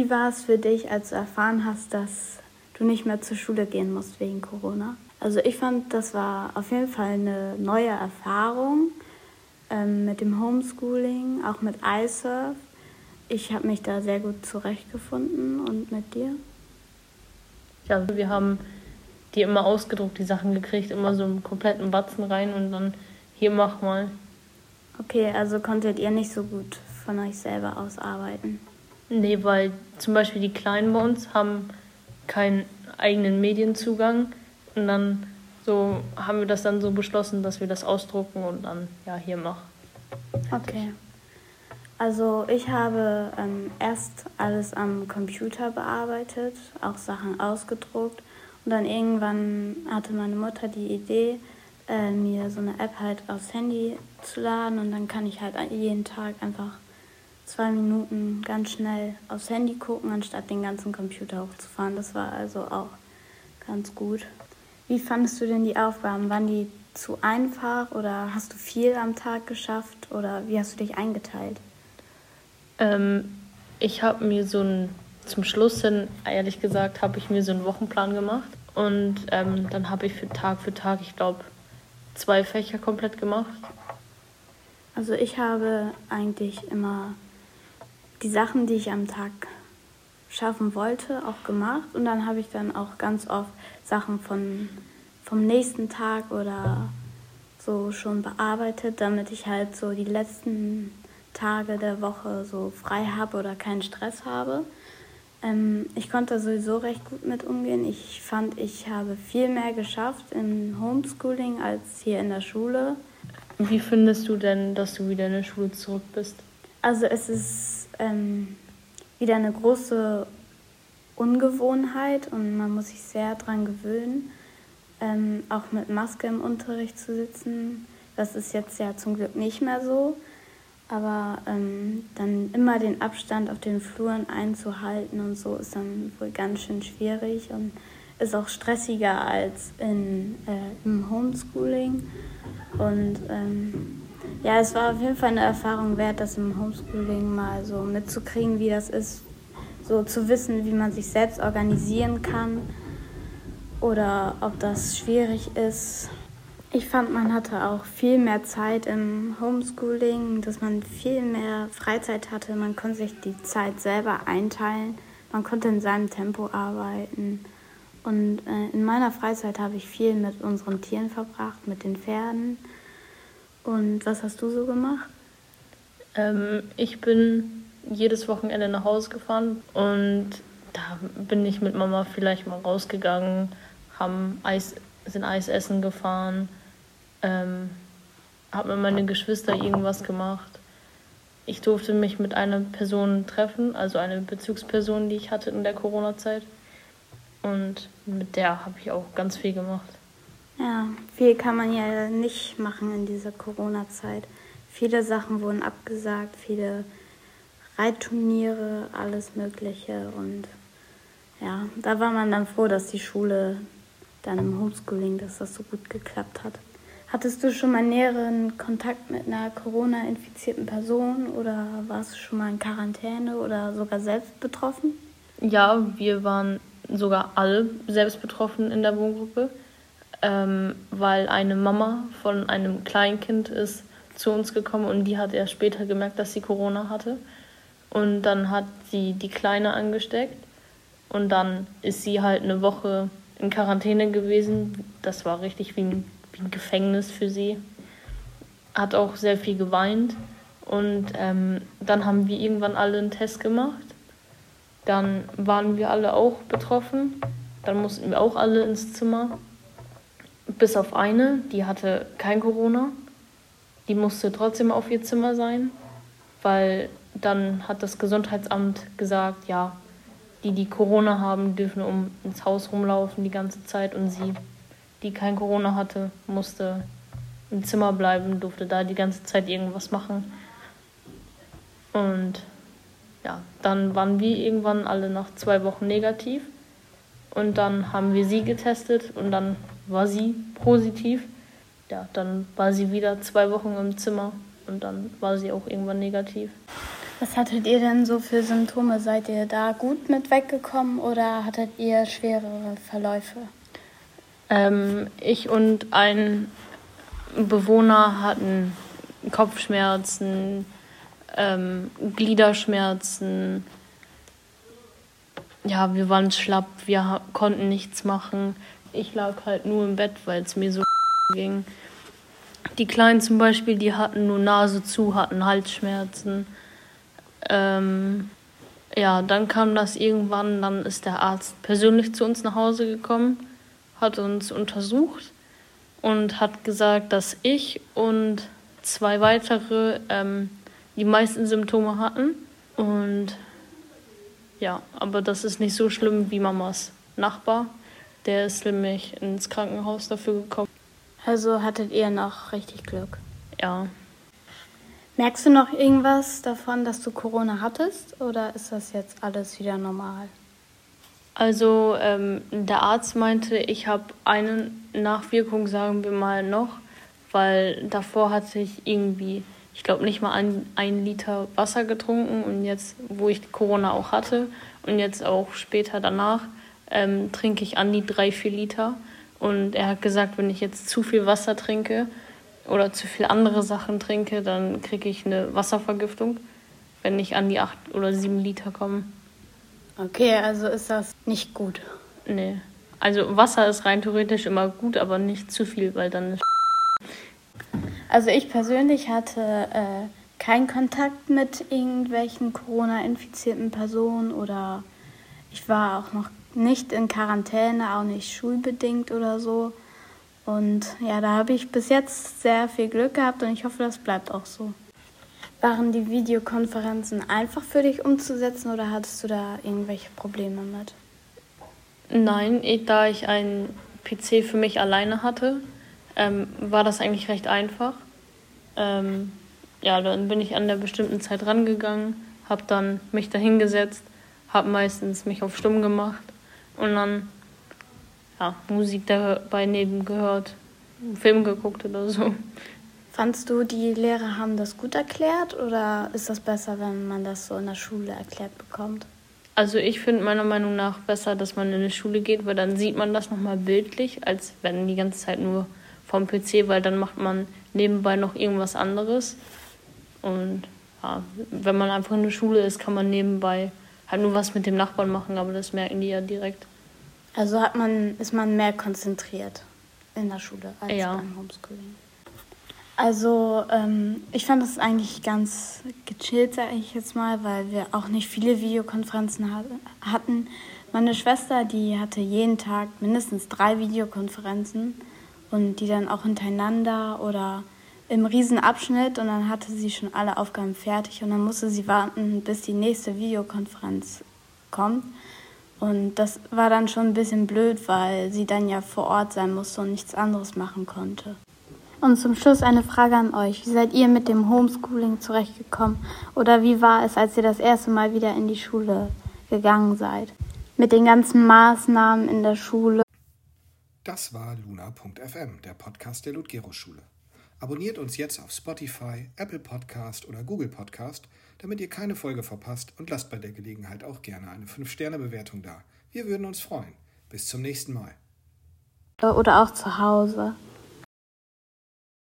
Wie war es für dich, als du erfahren hast, dass du nicht mehr zur Schule gehen musst wegen Corona? Also ich fand, das war auf jeden Fall eine neue Erfahrung ähm, mit dem Homeschooling, auch mit iSurf. Ich habe mich da sehr gut zurechtgefunden und mit dir? Ja, wir haben die immer ausgedruckt, die Sachen gekriegt, immer so einen kompletten Batzen rein und dann hier mach mal. Okay, also konntet ihr nicht so gut von euch selber aus arbeiten? Nee, weil zum Beispiel die Kleinen bei uns haben keinen eigenen Medienzugang und dann so haben wir das dann so beschlossen, dass wir das ausdrucken und dann ja hier machen. Okay. Also ich habe ähm, erst alles am Computer bearbeitet, auch Sachen ausgedruckt und dann irgendwann hatte meine Mutter die Idee, äh, mir so eine App halt aufs Handy zu laden und dann kann ich halt jeden Tag einfach zwei Minuten ganz schnell aufs Handy gucken, anstatt den ganzen Computer hochzufahren. Das war also auch ganz gut. Wie fandest du denn die Aufgaben? Waren die zu einfach oder hast du viel am Tag geschafft oder wie hast du dich eingeteilt? Ähm, ich habe mir so ein, zum Schluss hin, ehrlich gesagt, habe ich mir so einen Wochenplan gemacht und ähm, dann habe ich für Tag für Tag, ich glaube, zwei Fächer komplett gemacht. Also ich habe eigentlich immer die Sachen, die ich am Tag schaffen wollte, auch gemacht. Und dann habe ich dann auch ganz oft Sachen von, vom nächsten Tag oder so schon bearbeitet, damit ich halt so die letzten Tage der Woche so frei habe oder keinen Stress habe. Ähm, ich konnte sowieso recht gut mit umgehen. Ich fand, ich habe viel mehr geschafft im Homeschooling als hier in der Schule. Wie findest du denn, dass du wieder in der Schule zurück bist? Also es ist ähm, wieder eine große Ungewohnheit und man muss sich sehr daran gewöhnen, ähm, auch mit Maske im Unterricht zu sitzen. Das ist jetzt ja zum Glück nicht mehr so, aber ähm, dann immer den Abstand auf den Fluren einzuhalten und so ist dann wohl ganz schön schwierig und ist auch stressiger als in, äh, im Homeschooling. Und ähm, ja, es war auf jeden Fall eine Erfahrung wert, das im Homeschooling mal so mitzukriegen, wie das ist, so zu wissen, wie man sich selbst organisieren kann oder ob das schwierig ist. Ich fand, man hatte auch viel mehr Zeit im Homeschooling, dass man viel mehr Freizeit hatte. Man konnte sich die Zeit selber einteilen. Man konnte in seinem Tempo arbeiten. Und äh, in meiner Freizeit habe ich viel mit unseren Tieren verbracht, mit den Pferden. Und was hast du so gemacht? Ähm, ich bin jedes Wochenende nach Hause gefahren und da bin ich mit Mama vielleicht mal rausgegangen, haben Eis, sind Eis essen gefahren, ähm, habe mit meinen Geschwistern irgendwas gemacht. Ich durfte mich mit einer Person treffen, also eine Bezugsperson, die ich hatte in der Corona-Zeit. Und mit der habe ich auch ganz viel gemacht. Ja, viel kann man ja nicht machen in dieser Corona-Zeit. Viele Sachen wurden abgesagt, viele Reitturniere, alles Mögliche. Und ja, da war man dann froh, dass die Schule dann im Homeschooling, dass das so gut geklappt hat. Hattest du schon mal näheren Kontakt mit einer Corona-infizierten Person oder warst du schon mal in Quarantäne oder sogar selbst betroffen? Ja, wir waren sogar alle selbst betroffen in der Wohngruppe ähm, weil eine Mama von einem Kleinkind ist zu uns gekommen und die hat erst später gemerkt, dass sie Corona hatte. Und dann hat sie die Kleine angesteckt und dann ist sie halt eine Woche in Quarantäne gewesen. Das war richtig wie ein, wie ein Gefängnis für sie. Hat auch sehr viel geweint. Und ähm, dann haben wir irgendwann alle einen Test gemacht. Dann waren wir alle auch betroffen. Dann mussten wir auch alle ins Zimmer. Bis auf eine, die hatte kein Corona. Die musste trotzdem auf ihr Zimmer sein, weil dann hat das Gesundheitsamt gesagt, ja, die, die Corona haben, dürfen um ins Haus rumlaufen die ganze Zeit und sie, die kein Corona hatte, musste im Zimmer bleiben, durfte da die ganze Zeit irgendwas machen. Und ja, dann waren wir irgendwann alle nach zwei Wochen negativ. Und dann haben wir sie getestet und dann war sie positiv. Ja, dann war sie wieder zwei Wochen im Zimmer und dann war sie auch irgendwann negativ. Was hattet ihr denn so für Symptome? Seid ihr da gut mit weggekommen oder hattet ihr schwerere Verläufe? Ähm, ich und ein Bewohner hatten Kopfschmerzen, ähm, Gliederschmerzen. Ja, wir waren schlapp, wir konnten nichts machen. Ich lag halt nur im Bett, weil es mir so ging. Die Kleinen zum Beispiel, die hatten nur Nase zu, hatten Halsschmerzen. Ähm, ja, dann kam das irgendwann, dann ist der Arzt persönlich zu uns nach Hause gekommen, hat uns untersucht und hat gesagt, dass ich und zwei weitere ähm, die meisten Symptome hatten. Und ja, aber das ist nicht so schlimm wie Mamas Nachbar. Der ist nämlich ins Krankenhaus dafür gekommen. Also hattet ihr noch richtig Glück? Ja. Merkst du noch irgendwas davon, dass du Corona hattest oder ist das jetzt alles wieder normal? Also ähm, der Arzt meinte, ich habe eine Nachwirkung, sagen wir mal, noch, weil davor hatte ich irgendwie, ich glaube, nicht mal ein, ein Liter Wasser getrunken und jetzt, wo ich Corona auch hatte und jetzt auch später danach, ähm, trinke ich an die drei, vier Liter. Und er hat gesagt, wenn ich jetzt zu viel Wasser trinke, oder zu viel andere Sachen trinke, dann kriege ich eine Wasservergiftung, wenn ich an die acht oder sieben Liter komme. Okay, also ist das nicht gut. Nee. Also Wasser ist rein theoretisch immer gut, aber nicht zu viel, weil dann ist. Also ich persönlich hatte äh, keinen Kontakt mit irgendwelchen Corona-infizierten Personen oder ich war auch noch nicht in Quarantäne, auch nicht schulbedingt oder so. Und ja, da habe ich bis jetzt sehr viel Glück gehabt und ich hoffe, das bleibt auch so. Waren die Videokonferenzen einfach für dich umzusetzen oder hattest du da irgendwelche Probleme mit? Nein, da ich einen PC für mich alleine hatte, ähm, war das eigentlich recht einfach. Ähm, ja, dann bin ich an der bestimmten Zeit rangegangen, habe dann mich dahingesetzt, habe meistens mich auf Stumm gemacht und dann ja, Musik dabei neben gehört, einen Film geguckt oder so. Fandst du, die Lehrer haben das gut erklärt oder ist das besser, wenn man das so in der Schule erklärt bekommt? Also ich finde meiner Meinung nach besser, dass man in die Schule geht, weil dann sieht man das nochmal bildlich, als wenn die ganze Zeit nur vom PC, weil dann macht man nebenbei noch irgendwas anderes. Und ja, wenn man einfach in der Schule ist, kann man nebenbei halt nur was mit dem Nachbarn machen, aber das merken die ja direkt. Also hat man, ist man mehr konzentriert in der Schule als ja. beim Homeschooling. Also ähm, ich fand das eigentlich ganz gechillt, sage ich jetzt mal, weil wir auch nicht viele Videokonferenzen hatten. Meine Schwester, die hatte jeden Tag mindestens drei Videokonferenzen und die dann auch hintereinander oder im Riesenabschnitt und dann hatte sie schon alle Aufgaben fertig und dann musste sie warten, bis die nächste Videokonferenz kommt. Und das war dann schon ein bisschen blöd, weil sie dann ja vor Ort sein musste und nichts anderes machen konnte. Und zum Schluss eine Frage an euch. Wie seid ihr mit dem Homeschooling zurechtgekommen? Oder wie war es, als ihr das erste Mal wieder in die Schule gegangen seid? Mit den ganzen Maßnahmen in der Schule. Das war luna.fm, der Podcast der Ludgero-Schule. Abonniert uns jetzt auf Spotify, Apple Podcast oder Google Podcast, damit ihr keine Folge verpasst und lasst bei der Gelegenheit auch gerne eine 5-Sterne-Bewertung da. Wir würden uns freuen. Bis zum nächsten Mal. Oder auch zu Hause.